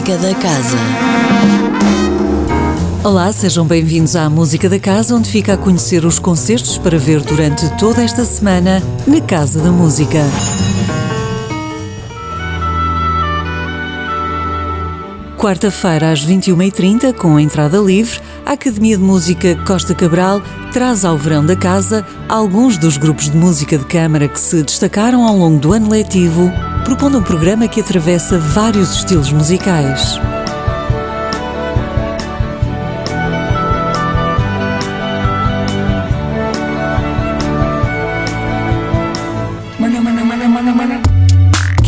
Música da Casa. Olá, sejam bem-vindos à Música da Casa, onde fica a conhecer os concertos para ver durante toda esta semana na Casa da Música. Quarta-feira, às 21h30, com a entrada livre, a Academia de Música Costa Cabral traz ao verão da casa alguns dos grupos de música de câmara que se destacaram ao longo do ano letivo, propondo um programa que atravessa vários estilos musicais.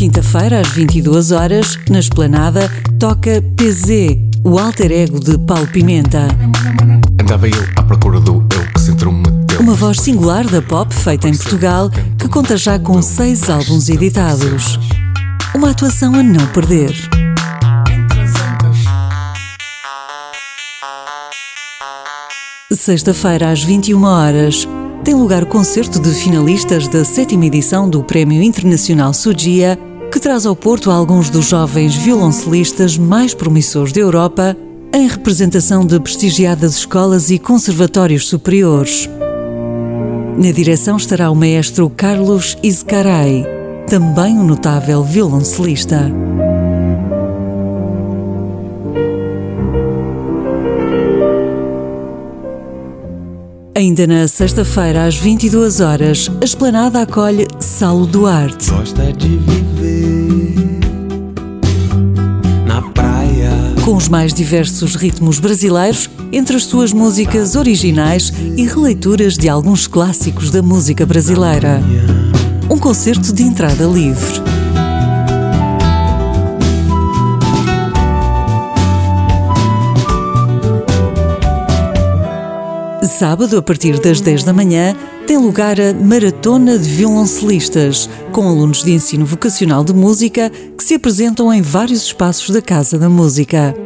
Quinta-feira, às 22 horas, na Esplanada, toca PZ, o alter ego de Paulo Pimenta. Andava eu à procura do eu que se intrometeu. Uma voz singular da pop feita em Portugal que conta já com seis álbuns editados. Uma atuação a não perder. Sexta-feira, às 21 horas, tem lugar o concerto de finalistas da sétima edição do Prémio Internacional Sugia, que traz ao Porto alguns dos jovens violoncelistas mais promissores da Europa, em representação de prestigiadas escolas e conservatórios superiores. Na direção estará o maestro Carlos Izcaray, também um notável violoncelista. Ainda na sexta-feira, às 22 horas, a Esplanada acolhe Saulo Duarte. Com os mais diversos ritmos brasileiros, entre as suas músicas originais e releituras de alguns clássicos da música brasileira. Um concerto de entrada livre. Sábado, a partir das 10 da manhã, tem lugar a Maratona de Violoncelistas, com alunos de ensino vocacional de música que se apresentam em vários espaços da Casa da Música.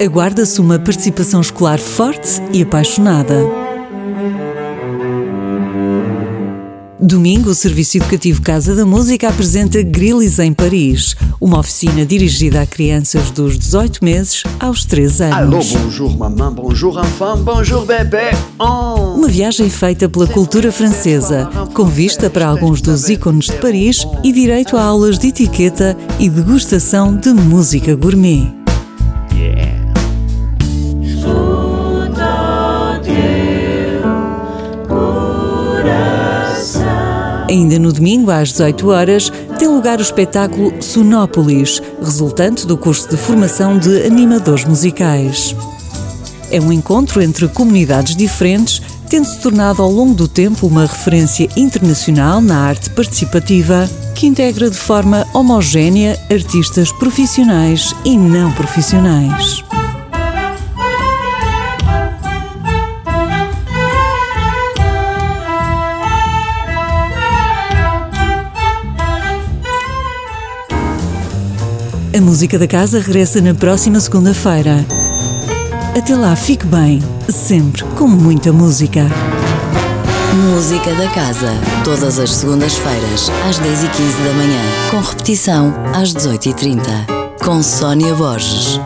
Aguarda-se uma participação escolar forte e apaixonada. Domingo, o Serviço Educativo Casa da Música apresenta Grillis em Paris, uma oficina dirigida a crianças dos 18 meses aos 3 anos. Allô, bonjour maman, bonjour enfant, bonjour bébé. Oh. Uma viagem feita pela cultura francesa, com vista para alguns dos ícones de Paris e direito a aulas de etiqueta e degustação de música gourmet. Ainda no domingo, às 18 horas, tem lugar o espetáculo Sonópolis, resultante do curso de formação de animadores musicais. É um encontro entre comunidades diferentes, tendo-se tornado ao longo do tempo uma referência internacional na arte participativa, que integra de forma homogénea artistas profissionais e não profissionais. A música da casa regressa na próxima segunda-feira. Até lá, fique bem, sempre com muita música. Música da Casa. Todas as segundas-feiras, às 10h15 da manhã. Com repetição, às 18h30. Com Sónia Borges.